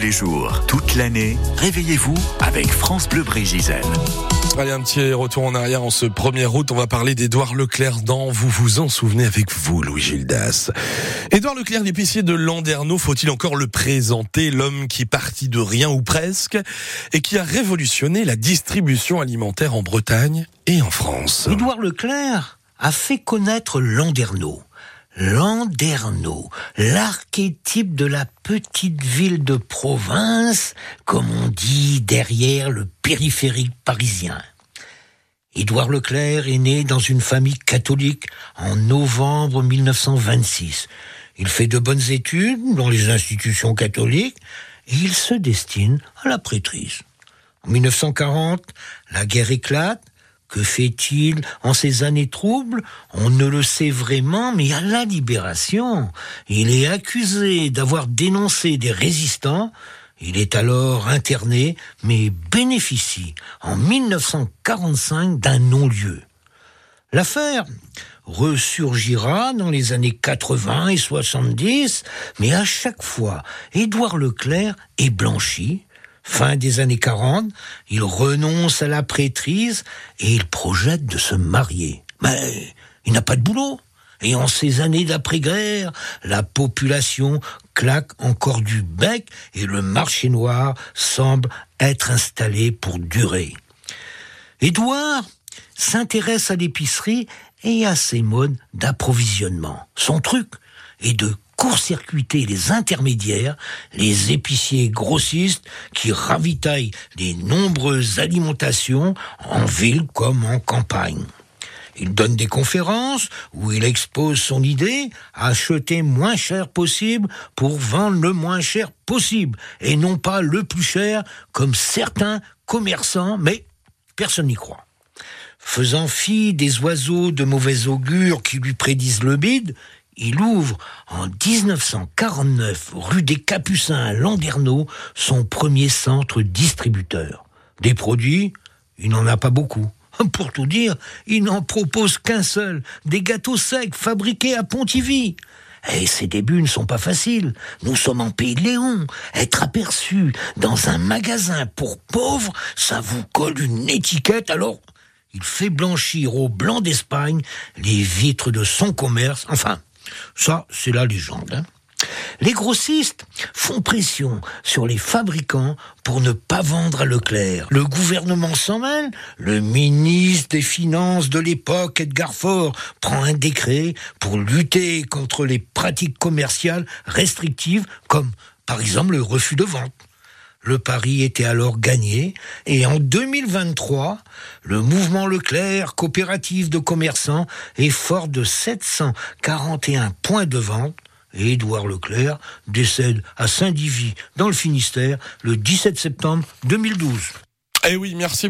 les jours, toute l'année, réveillez-vous avec France Bleu Brégisel. Allez, un petit retour en arrière en ce 1er août. On va parler d'Édouard Leclerc dans Vous vous en souvenez avec vous, Louis Gildas. Édouard Leclerc, l'épicier de Landerneau, faut-il encore le présenter L'homme qui partit de rien ou presque et qui a révolutionné la distribution alimentaire en Bretagne et en France? Édouard Leclerc a fait connaître Landerneau. Landerneau, l'archétype de la petite ville de province, comme on dit derrière le périphérique parisien. Édouard Leclerc est né dans une famille catholique en novembre 1926. Il fait de bonnes études dans les institutions catholiques et il se destine à la prêtrise. En 1940, la guerre éclate que fait-il? En ces années troubles On ne le sait vraiment, mais à la libération, il est accusé d'avoir dénoncé des résistants. Il est alors interné, mais bénéficie en 1945 d'un non-lieu. L'affaire ressurgira dans les années 80 et 70, mais à chaque fois, Édouard Leclerc est blanchi, Fin des années 40, il renonce à la prêtrise et il projette de se marier. Mais il n'a pas de boulot. Et en ces années d'après-guerre, la population claque encore du bec et le marché noir semble être installé pour durer. Édouard s'intéresse à l'épicerie et à ses modes d'approvisionnement. Son truc est de court-circuiter les intermédiaires, les épiciers grossistes qui ravitaillent les nombreuses alimentations en ville comme en campagne. Il donne des conférences où il expose son idée, acheter moins cher possible pour vendre le moins cher possible et non pas le plus cher comme certains commerçants, mais personne n'y croit. Faisant fi des oiseaux de mauvais augure qui lui prédisent le bide, il ouvre en 1949, rue des Capucins à Landerneau, son premier centre distributeur. Des produits, il n'en a pas beaucoup. Pour tout dire, il n'en propose qu'un seul, des gâteaux secs fabriqués à Pontivy. Et ses débuts ne sont pas faciles. Nous sommes en pays de Léon. Être aperçu dans un magasin pour pauvres, ça vous colle une étiquette, alors il fait blanchir au blanc d'Espagne les vitres de son commerce. Enfin, ça, c'est la légende. Hein. Les grossistes font pression sur les fabricants pour ne pas vendre à Leclerc. Le gouvernement s'en mêle. Le ministre des Finances de l'époque, Edgar Faure, prend un décret pour lutter contre les pratiques commerciales restrictives, comme par exemple le refus de vente. Le pari était alors gagné. Et en 2023, le mouvement Leclerc, coopérative de commerçants, est fort de 741 points de vente. Et Édouard Leclerc décède à Saint-Divy dans le Finistère le 17 septembre 2012. Eh oui, merci